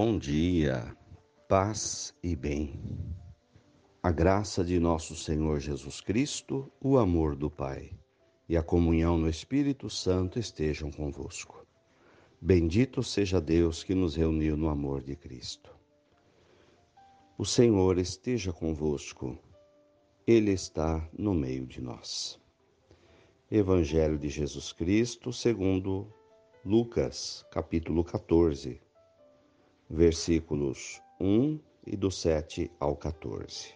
Bom dia, paz e bem. A graça de nosso Senhor Jesus Cristo, o amor do Pai e a comunhão no Espírito Santo estejam convosco. Bendito seja Deus que nos reuniu no amor de Cristo. O Senhor esteja convosco, Ele está no meio de nós. Evangelho de Jesus Cristo, segundo Lucas, capítulo 14 versículos 1 e do 7 ao 14.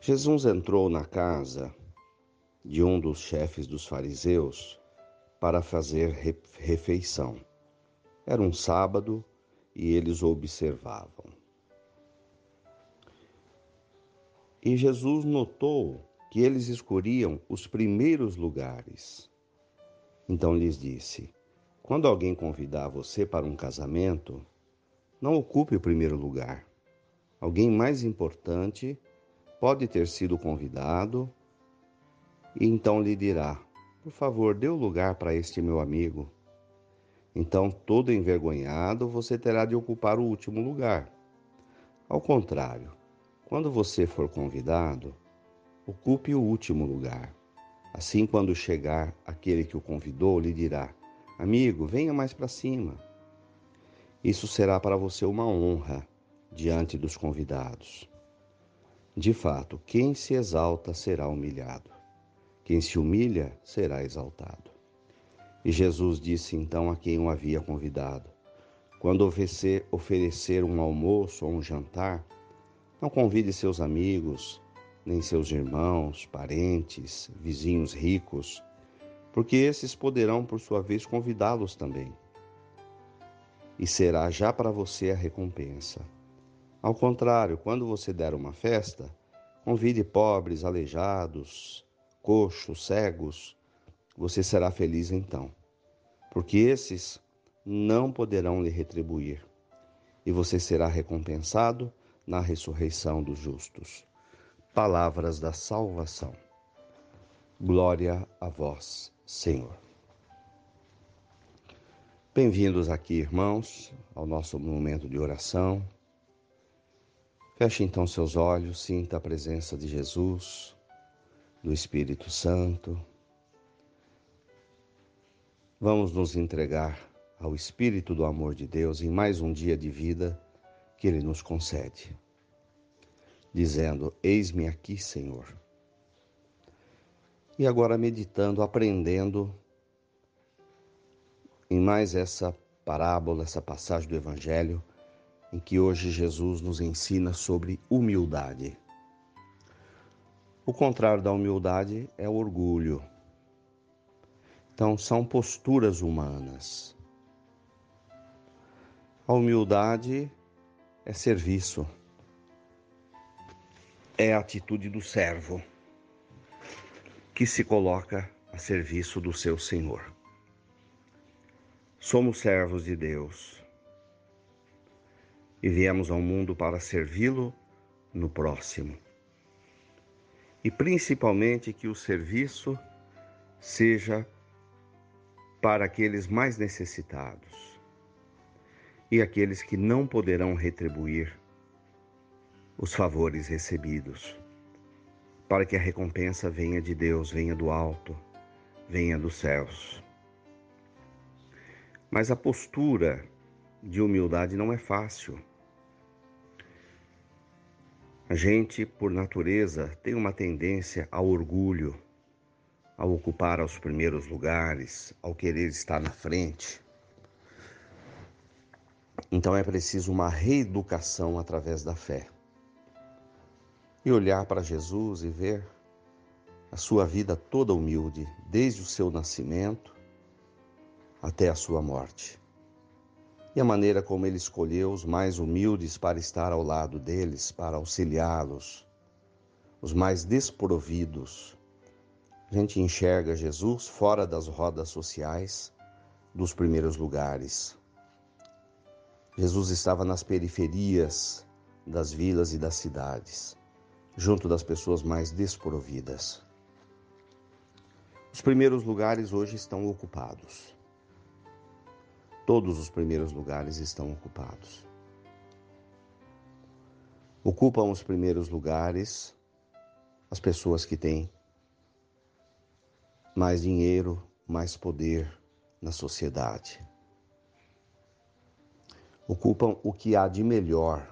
Jesus entrou na casa de um dos chefes dos fariseus para fazer refeição. Era um sábado e eles observavam. E Jesus notou que eles escolhiam os primeiros lugares. Então lhes disse: quando alguém convidar você para um casamento, não ocupe o primeiro lugar. Alguém mais importante pode ter sido convidado e então lhe dirá: Por favor, dê o lugar para este meu amigo. Então, todo envergonhado, você terá de ocupar o último lugar. Ao contrário, quando você for convidado, ocupe o último lugar. Assim, quando chegar aquele que o convidou, lhe dirá: Amigo, venha mais para cima. Isso será para você uma honra diante dos convidados. De fato, quem se exalta será humilhado, quem se humilha será exaltado. E Jesus disse então a quem o havia convidado: Quando oferecer, um almoço ou um jantar, não convide seus amigos, nem seus irmãos, parentes, vizinhos ricos porque esses poderão, por sua vez, convidá-los também. E será já para você a recompensa. Ao contrário, quando você der uma festa, convide pobres, aleijados, coxos, cegos, você será feliz então, porque esses não poderão lhe retribuir, e você será recompensado na ressurreição dos justos. Palavras da salvação. Glória a vós, Senhor. Bem-vindos aqui, irmãos, ao nosso momento de oração. Feche então seus olhos, sinta a presença de Jesus, do Espírito Santo. Vamos nos entregar ao Espírito do amor de Deus em mais um dia de vida que Ele nos concede, dizendo: Eis-me aqui, Senhor e agora meditando, aprendendo em mais essa parábola, essa passagem do Evangelho, em que hoje Jesus nos ensina sobre humildade. O contrário da humildade é o orgulho. Então, são posturas humanas. A humildade é serviço, é a atitude do servo que se coloca a serviço do seu Senhor. Somos servos de Deus e viemos ao mundo para servi-lo no próximo. E principalmente que o serviço seja para aqueles mais necessitados e aqueles que não poderão retribuir os favores recebidos para que a recompensa venha de Deus, venha do alto, venha dos céus. Mas a postura de humildade não é fácil. A gente, por natureza, tem uma tendência ao orgulho, ao ocupar os primeiros lugares, ao querer estar na frente. Então é preciso uma reeducação através da fé e olhar para Jesus e ver a sua vida toda humilde, desde o seu nascimento até a sua morte. E a maneira como ele escolheu os mais humildes para estar ao lado deles, para auxiliá-los, os mais desprovidos. A gente enxerga Jesus fora das rodas sociais dos primeiros lugares. Jesus estava nas periferias das vilas e das cidades junto das pessoas mais desprovidas. Os primeiros lugares hoje estão ocupados. todos os primeiros lugares estão ocupados. Ocupam os primeiros lugares as pessoas que têm mais dinheiro, mais poder na sociedade. Ocupam o que há de melhor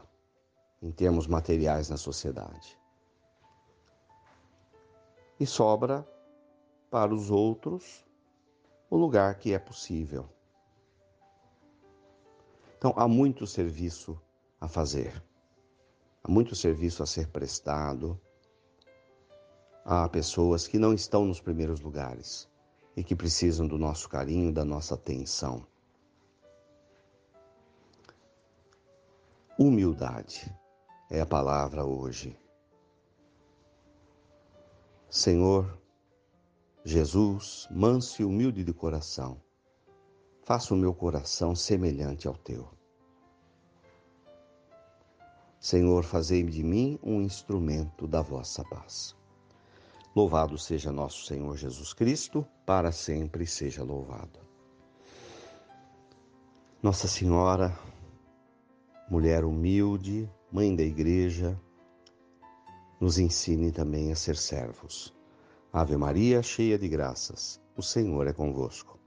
em termos materiais na sociedade. E sobra para os outros o lugar que é possível. Então, há muito serviço a fazer, há muito serviço a ser prestado, há pessoas que não estão nos primeiros lugares e que precisam do nosso carinho, da nossa atenção. Humildade é a palavra hoje. Senhor, Jesus, manso e humilde de coração, faça o meu coração semelhante ao teu. Senhor, fazei de mim um instrumento da vossa paz. Louvado seja nosso Senhor Jesus Cristo, para sempre seja louvado. Nossa Senhora, mulher humilde, mãe da igreja, nos ensine também a ser servos. Ave Maria, cheia de graças, o Senhor é convosco.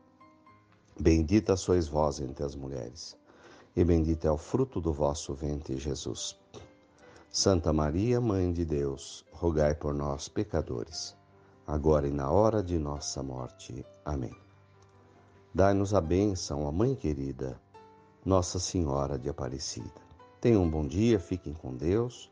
Bendita sois vós entre as mulheres, e bendito é o fruto do vosso ventre, Jesus. Santa Maria, Mãe de Deus, rogai por nós, pecadores, agora e na hora de nossa morte. Amém. Dai-nos a bênção, a Mãe querida, Nossa Senhora de Aparecida. Tenham um bom dia, fiquem com Deus,